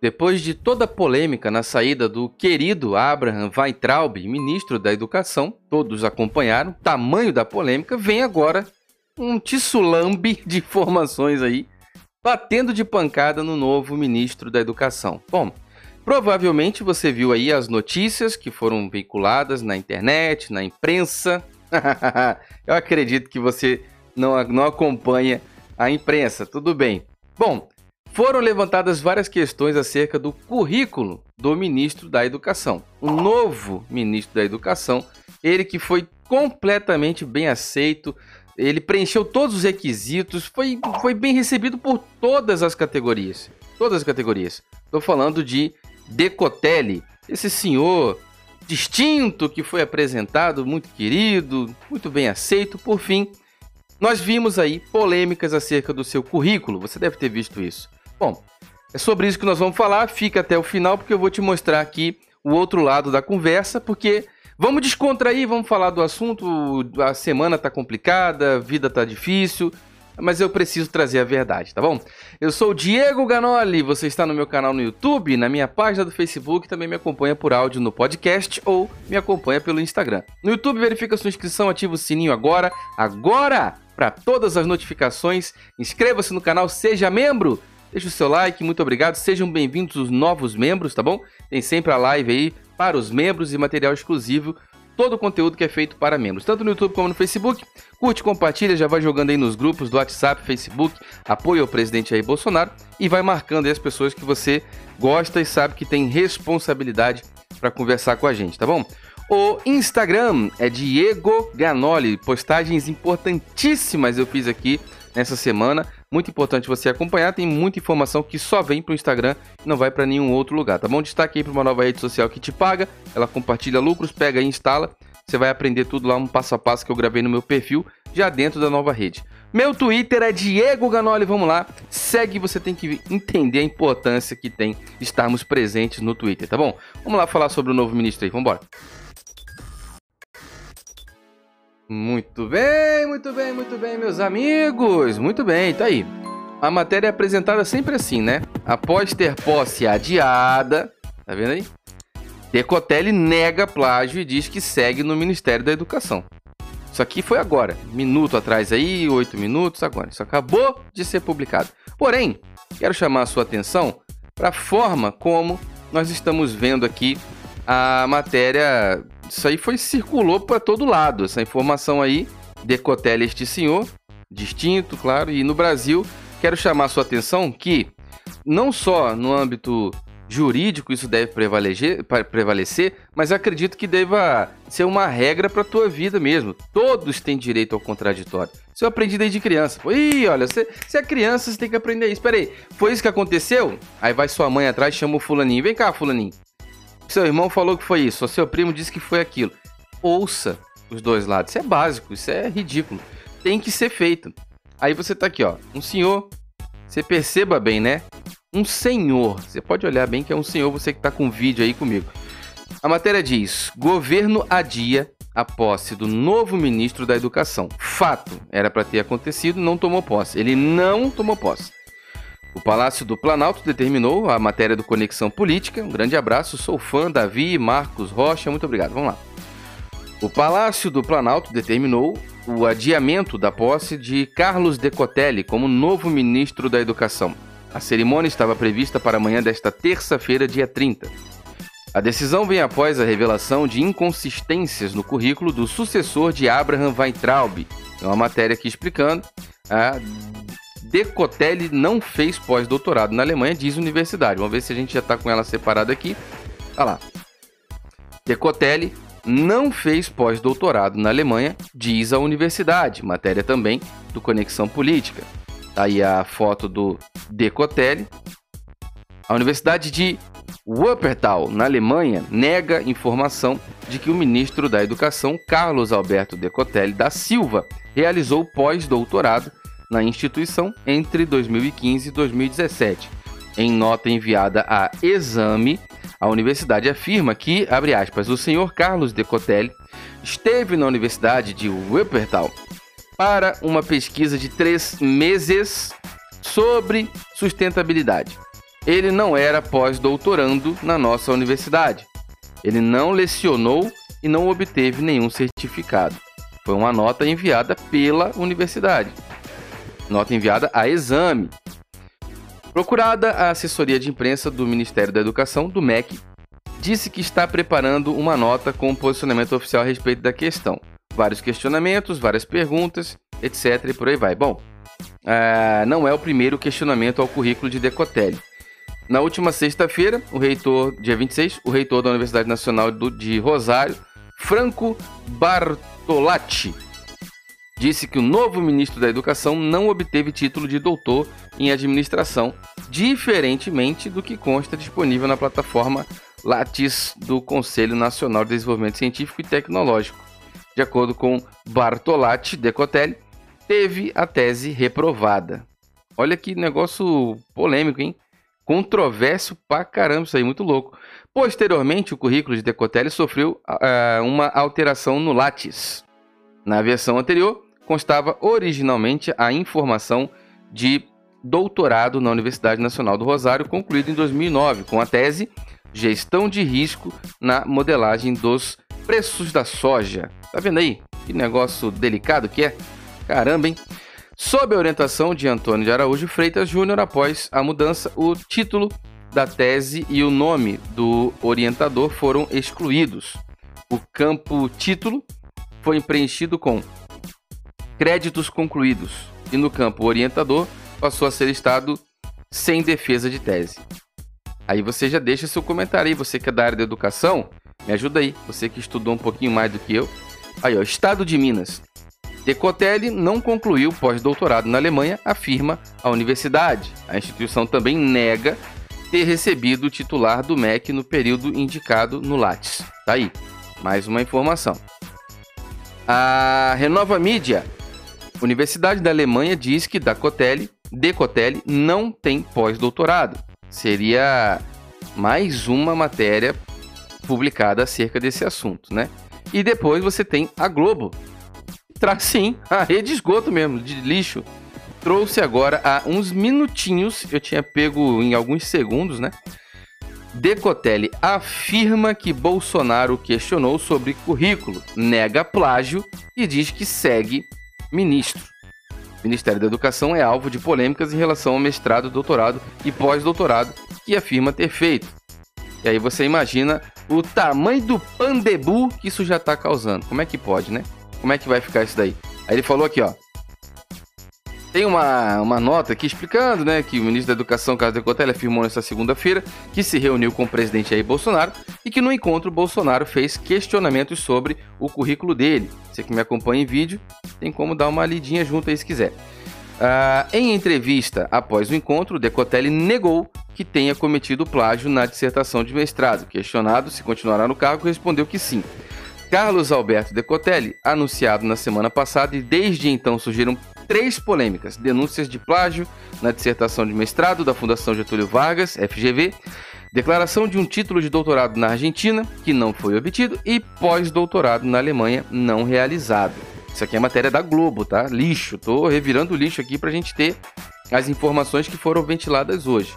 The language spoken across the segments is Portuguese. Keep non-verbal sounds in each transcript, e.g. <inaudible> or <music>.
Depois de toda a polêmica na saída do querido Abraham Weintraub, ministro da Educação, todos acompanharam, tamanho da polêmica, vem agora um tissulambe <laughs> de informações aí, batendo de pancada no novo ministro da Educação. Bom, provavelmente você viu aí as notícias que foram veiculadas na internet, na imprensa. <laughs> Eu acredito que você não, não acompanha a imprensa, tudo bem. Bom, foram levantadas várias questões acerca do currículo do ministro da Educação. O novo ministro da Educação, ele que foi completamente bem aceito, ele preencheu todos os requisitos, foi, foi bem recebido por todas as categorias. Todas as categorias. Estou falando de Decotelli, esse senhor distinto que foi apresentado, muito querido, muito bem aceito. Por fim, nós vimos aí polêmicas acerca do seu currículo, você deve ter visto isso. Bom, é sobre isso que nós vamos falar. Fica até o final porque eu vou te mostrar aqui o outro lado da conversa, porque vamos descontrair, vamos falar do assunto. A semana tá complicada, a vida tá difícil, mas eu preciso trazer a verdade, tá bom? Eu sou o Diego Ganoli, você está no meu canal no YouTube, na minha página do Facebook, também me acompanha por áudio no podcast ou me acompanha pelo Instagram. No YouTube, verifica sua inscrição, ativa o sininho agora, agora, para todas as notificações. Inscreva-se no canal, seja membro Deixe o seu like, muito obrigado. Sejam bem-vindos os novos membros, tá bom? Tem sempre a live aí para os membros e material exclusivo. Todo o conteúdo que é feito para membros, tanto no YouTube como no Facebook. Curte, compartilha, já vai jogando aí nos grupos do WhatsApp, Facebook, apoia o presidente aí Bolsonaro e vai marcando aí as pessoas que você gosta e sabe que tem responsabilidade para conversar com a gente, tá bom? O Instagram é Diego Ganoli, postagens importantíssimas eu fiz aqui nessa semana. Muito importante você acompanhar, tem muita informação que só vem para o Instagram e não vai para nenhum outro lugar, tá bom? Destaque aí para uma nova rede social que te paga, ela compartilha lucros, pega e instala. Você vai aprender tudo lá um passo a passo que eu gravei no meu perfil, já dentro da nova rede. Meu Twitter é Diego Ganoli, vamos lá. Segue, você tem que entender a importância que tem estarmos presentes no Twitter, tá bom? Vamos lá falar sobre o novo ministro aí, vamos embora. Muito bem, muito bem, muito bem, meus amigos. Muito bem, tá aí. A matéria é apresentada sempre assim, né? Após ter posse adiada, tá vendo aí? Decotelli nega plágio e diz que segue no Ministério da Educação. Isso aqui foi agora, minuto atrás aí, oito minutos agora. Isso acabou de ser publicado. Porém, quero chamar a sua atenção para a forma como nós estamos vendo aqui a matéria isso aí foi circulou para todo lado, essa informação aí, Decotelli este senhor, distinto, claro, e no Brasil, quero chamar sua atenção que não só no âmbito jurídico isso deve prevalecer, prevalecer mas acredito que deva ser uma regra para tua vida mesmo. Todos têm direito ao contraditório. Isso eu aprendi desde criança. Ih, olha, você, você é criança, você tem que aprender isso. Espera aí, foi isso que aconteceu? Aí vai sua mãe atrás, chama o fulaninho. Vem cá, fulaninho. Seu irmão falou que foi isso, o seu primo disse que foi aquilo. Ouça os dois lados. Isso é básico, isso é ridículo. Tem que ser feito. Aí você tá aqui, ó. Um senhor. Você perceba bem, né? Um senhor. Você pode olhar bem que é um senhor, você que tá com vídeo aí comigo. A matéria diz: governo adia a posse do novo ministro da Educação. Fato, era para ter acontecido, não tomou posse. Ele não tomou posse. O Palácio do Planalto determinou a matéria do Conexão Política. Um grande abraço, sou fã, Davi, Marcos Rocha, muito obrigado. Vamos lá. O Palácio do Planalto determinou o adiamento da posse de Carlos Decotelli como novo ministro da Educação. A cerimônia estava prevista para amanhã desta terça-feira, dia 30. A decisão vem após a revelação de inconsistências no currículo do sucessor de Abraham Weintraub. É uma matéria aqui explicando a Decotelli não fez pós-doutorado na Alemanha, diz universidade. Vamos ver se a gente já está com ela separada aqui. Olha lá. Decotelli não fez pós-doutorado na Alemanha, diz a universidade. Matéria também do Conexão Política. Tá aí a foto do Decotelli. A Universidade de Wuppertal, na Alemanha, nega informação de que o ministro da Educação, Carlos Alberto Decotelli da Silva, realizou pós-doutorado na instituição entre 2015 e 2017. Em nota enviada a Exame, a universidade afirma que, abre aspas, o senhor Carlos Decotelli esteve na Universidade de Wuppertal para uma pesquisa de três meses sobre sustentabilidade. ele não era pós-doutorando na nossa universidade. Ele não lecionou e não obteve nenhum certificado. Foi uma nota enviada pela universidade. Nota enviada a exame. Procurada, a assessoria de imprensa do Ministério da Educação, do MEC, disse que está preparando uma nota com um posicionamento oficial a respeito da questão. Vários questionamentos, várias perguntas, etc. e por aí vai. Bom, uh, não é o primeiro questionamento ao currículo de Decotelli. Na última sexta-feira, o reitor, dia 26, o reitor da Universidade Nacional do, de Rosário, Franco Bartolatti, disse que o novo ministro da Educação não obteve título de doutor em administração, diferentemente do que consta disponível na plataforma Lattes do Conselho Nacional de Desenvolvimento Científico e Tecnológico. De acordo com Bartolatti Decotelli, teve a tese reprovada. Olha que negócio polêmico, hein? Controverso pra caramba, isso aí, muito louco. Posteriormente, o currículo de Decotelli sofreu uh, uma alteração no Lattes. Na versão anterior, constava originalmente a informação de doutorado na Universidade Nacional do Rosário, concluído em 2009, com a tese Gestão de Risco na Modelagem dos Preços da Soja. Tá vendo aí? Que negócio delicado que é? Caramba, hein? Sob a orientação de Antônio de Araújo Freitas Júnior, após a mudança, o título da tese e o nome do orientador foram excluídos. O campo título foi preenchido com créditos concluídos e no campo orientador passou a ser listado sem defesa de tese. Aí você já deixa seu comentário aí, você que é da área da educação, me ajuda aí, você que estudou um pouquinho mais do que eu. Aí, ó, Estado de Minas. Decotelli não concluiu pós-doutorado na Alemanha, afirma a universidade. A instituição também nega ter recebido o titular do MEC no período indicado no Lattes. Tá aí, mais uma informação. A Renova Mídia, Universidade da Alemanha, diz que Decotelli, Decotelli não tem pós-doutorado. Seria mais uma matéria publicada acerca desse assunto, né? E depois você tem a Globo, traz sim a rede de esgoto mesmo, de lixo. Trouxe agora há uns minutinhos, eu tinha pego em alguns segundos, né? Decotelli afirma que Bolsonaro questionou sobre currículo, nega plágio e diz que segue ministro. O Ministério da Educação é alvo de polêmicas em relação ao mestrado, doutorado e pós-doutorado que afirma ter feito. E aí você imagina o tamanho do pandebu que isso já está causando. Como é que pode, né? Como é que vai ficar isso daí? Aí ele falou aqui, ó. Tem uma, uma nota aqui explicando, né, que o ministro da Educação, Carlos Decotelli, afirmou nesta segunda-feira que se reuniu com o presidente Jair Bolsonaro e que no encontro Bolsonaro fez questionamentos sobre o currículo dele. Você que me acompanha em vídeo, tem como dar uma lidinha junto aí se quiser. Uh, em entrevista após o encontro, Decotelli negou que tenha cometido plágio na dissertação de mestrado. Questionado se continuará no cargo, respondeu que sim. Carlos Alberto Decotelli, anunciado na semana passada, e desde então surgiram três polêmicas: denúncias de plágio na dissertação de mestrado da Fundação Getúlio Vargas, FGV, declaração de um título de doutorado na Argentina, que não foi obtido, e pós-doutorado na Alemanha, não realizado. Isso aqui é matéria da Globo, tá? Lixo. Tô revirando o lixo aqui pra gente ter as informações que foram ventiladas hoje.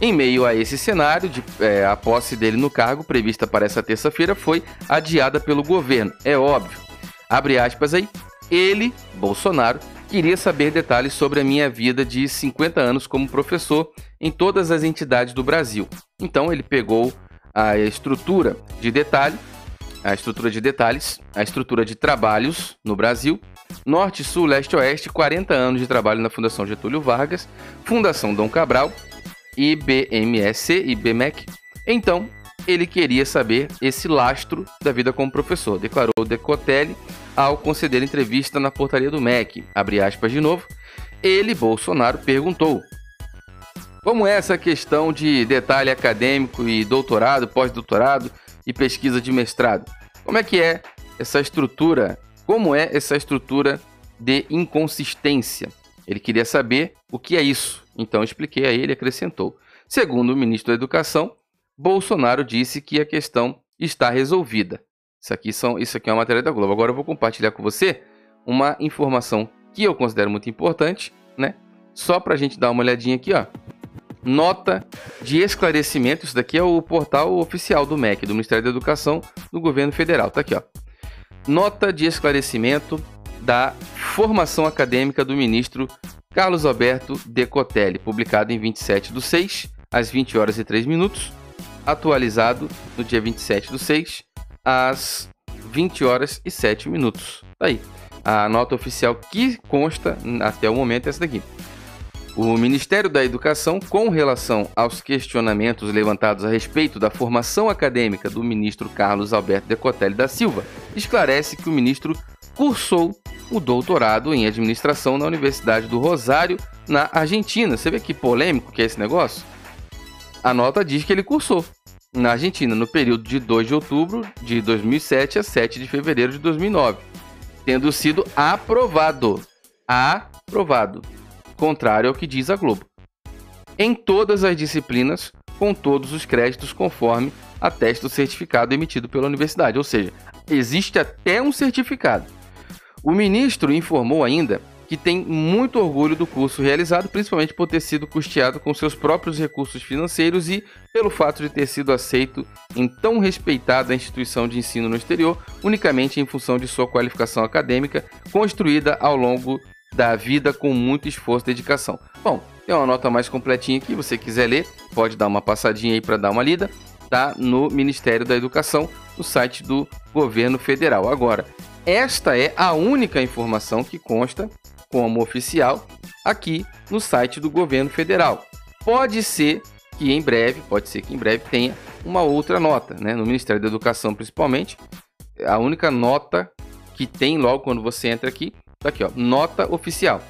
Em meio a esse cenário, de, é, a posse dele no cargo, prevista para essa terça-feira, foi adiada pelo governo. É óbvio. Abre aspas aí. Ele, Bolsonaro, queria saber detalhes sobre a minha vida de 50 anos como professor em todas as entidades do Brasil. Então ele pegou a estrutura de detalhe, a estrutura de detalhes, a estrutura de trabalhos no Brasil, Norte, Sul, Leste, Oeste, 40 anos de trabalho na Fundação Getúlio Vargas, Fundação Dom Cabral, IBMSC, IBMEC. Então, ele queria saber esse lastro da vida como professor, declarou Decotelli ao conceder entrevista na portaria do MEC. Abre aspas de novo. Ele, Bolsonaro, perguntou: Como é essa questão de detalhe acadêmico e doutorado, pós-doutorado e pesquisa de mestrado? Como é que é essa estrutura? Como é essa estrutura de inconsistência? Ele queria saber o que é isso. Então expliquei a ele acrescentou. Segundo o ministro da Educação, Bolsonaro disse que a questão está resolvida. Isso aqui, são, isso aqui é uma matéria da Globo. Agora eu vou compartilhar com você uma informação que eu considero muito importante, né? Só para a gente dar uma olhadinha aqui, ó. nota de esclarecimento. Isso daqui é o portal oficial do MEC, do Ministério da Educação do Governo Federal. Tá aqui, ó. Nota de esclarecimento da formação acadêmica do ministro Carlos Alberto Decotelli, publicado em 27 do 6, às 20 horas e 3 minutos, atualizado no dia 27 do 6, às 20 horas e 7 minutos. Tá aí. A nota oficial que consta até o momento é essa daqui. O Ministério da Educação, com relação aos questionamentos levantados a respeito da formação acadêmica do ministro Carlos Alberto Decotelli da Silva, esclarece que o ministro cursou o doutorado em administração na Universidade do Rosário, na Argentina. Você vê que polêmico que é esse negócio? A nota diz que ele cursou na Argentina no período de 2 de outubro de 2007 a 7 de fevereiro de 2009, tendo sido aprovado. Aprovado contrário ao que diz a Globo. Em todas as disciplinas, com todos os créditos conforme atesta o certificado emitido pela universidade, ou seja, existe até um certificado. O ministro informou ainda que tem muito orgulho do curso realizado, principalmente por ter sido custeado com seus próprios recursos financeiros e pelo fato de ter sido aceito em tão respeitada instituição de ensino no exterior, unicamente em função de sua qualificação acadêmica, construída ao longo da vida com muito esforço e dedicação. Bom, tem uma nota mais completinha aqui, você quiser ler, pode dar uma passadinha aí para dar uma lida, tá no Ministério da Educação, no site do governo federal. Agora, esta é a única informação que consta como oficial aqui no site do governo federal. Pode ser que em breve, pode ser que em breve tenha uma outra nota, né? No Ministério da Educação, principalmente, a única nota que tem logo quando você entra aqui Tá aqui, ó, nota oficial.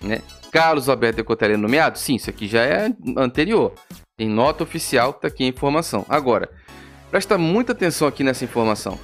Né? Carlos Alberto Decotelli é nomeado? Sim, isso aqui já é anterior. Tem nota oficial, tá aqui a informação. Agora, presta muita atenção aqui nessa informação.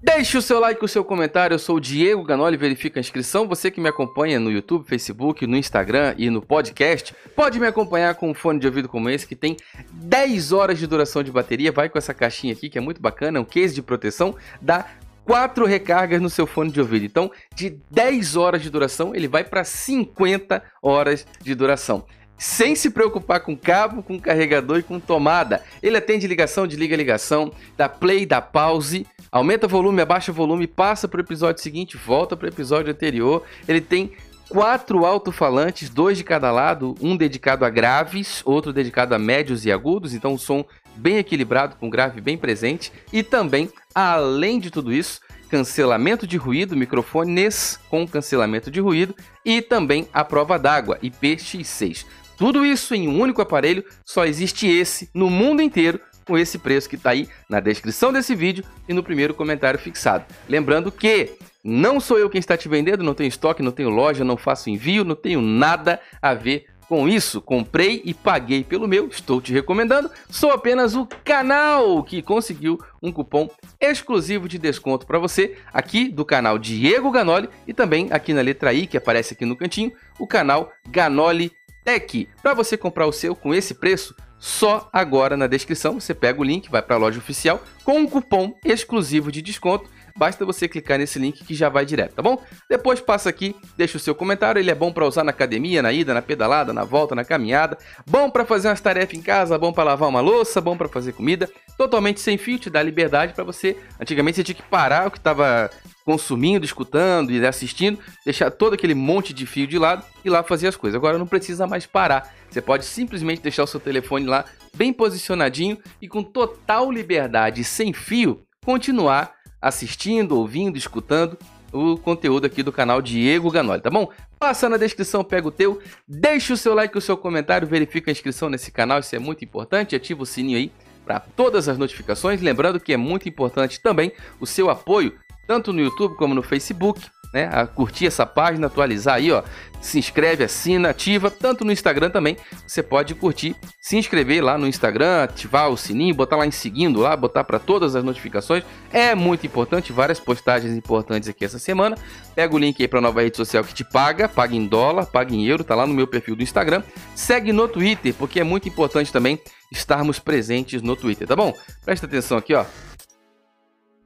Deixe o seu like, o seu comentário. Eu sou o Diego Ganoli, verifica a inscrição. Você que me acompanha no YouTube, Facebook, no Instagram e no podcast, pode me acompanhar com um fone de ouvido como esse que tem 10 horas de duração de bateria. Vai com essa caixinha aqui que é muito bacana, é um case de proteção, dá quatro recargas no seu fone de ouvido. Então, de 10 horas de duração, ele vai para 50 horas de duração. Sem se preocupar com cabo, com carregador e com tomada. Ele atende ligação, desliga ligação, dá play, dá pause, aumenta volume, abaixa volume, passa para o episódio seguinte, volta para o episódio anterior. Ele tem quatro alto-falantes, dois de cada lado, um dedicado a graves, outro dedicado a médios e agudos, então um som bem equilibrado, com grave bem presente, e também, além de tudo isso, cancelamento de ruído, microfones com cancelamento de ruído e também a prova d'água, IPX6. Tudo isso em um único aparelho, só existe esse no mundo inteiro com esse preço que está aí na descrição desse vídeo e no primeiro comentário fixado. Lembrando que não sou eu quem está te vendendo, não tenho estoque, não tenho loja, não faço envio, não tenho nada a ver com isso, comprei e paguei pelo meu, estou te recomendando. Sou apenas o canal que conseguiu um cupom exclusivo de desconto para você aqui do canal Diego Ganoli e também aqui na letra I que aparece aqui no cantinho, o canal Ganoli Tech. Para você comprar o seu com esse preço, só agora na descrição você pega o link, vai para a loja oficial com um cupom exclusivo de desconto basta você clicar nesse link que já vai direto, tá bom? Depois passa aqui, deixa o seu comentário, ele é bom para usar na academia, na ida, na pedalada, na volta, na caminhada, bom para fazer umas tarefas em casa, bom para lavar uma louça, bom para fazer comida, totalmente sem fio, te dá liberdade para você. Antigamente você tinha que parar o que estava consumindo, escutando e assistindo, deixar todo aquele monte de fio de lado e lá fazer as coisas. Agora não precisa mais parar. Você pode simplesmente deixar o seu telefone lá bem posicionadinho e com total liberdade, sem fio, continuar assistindo, ouvindo, escutando o conteúdo aqui do canal Diego Ganoli, tá bom? Passa na descrição, pega o teu, deixa o seu like, o seu comentário, verifica a inscrição nesse canal, isso é muito importante, ativa o sininho aí para todas as notificações, lembrando que é muito importante também o seu apoio, tanto no YouTube como no Facebook, né, a curtir essa página, atualizar aí, ó. Se inscreve, assina, ativa, tanto no Instagram também. Você pode curtir, se inscrever lá no Instagram, ativar o sininho, botar lá em seguindo lá, botar para todas as notificações. É muito importante, várias postagens importantes aqui essa semana. Pega o link aí para nova rede social que te paga, paga em dólar, paga em euro, tá lá no meu perfil do Instagram. Segue no Twitter, porque é muito importante também estarmos presentes no Twitter, tá bom? Presta atenção aqui, ó.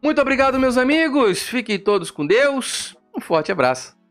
Muito obrigado, meus amigos. Fiquem todos com Deus. Um forte abraço.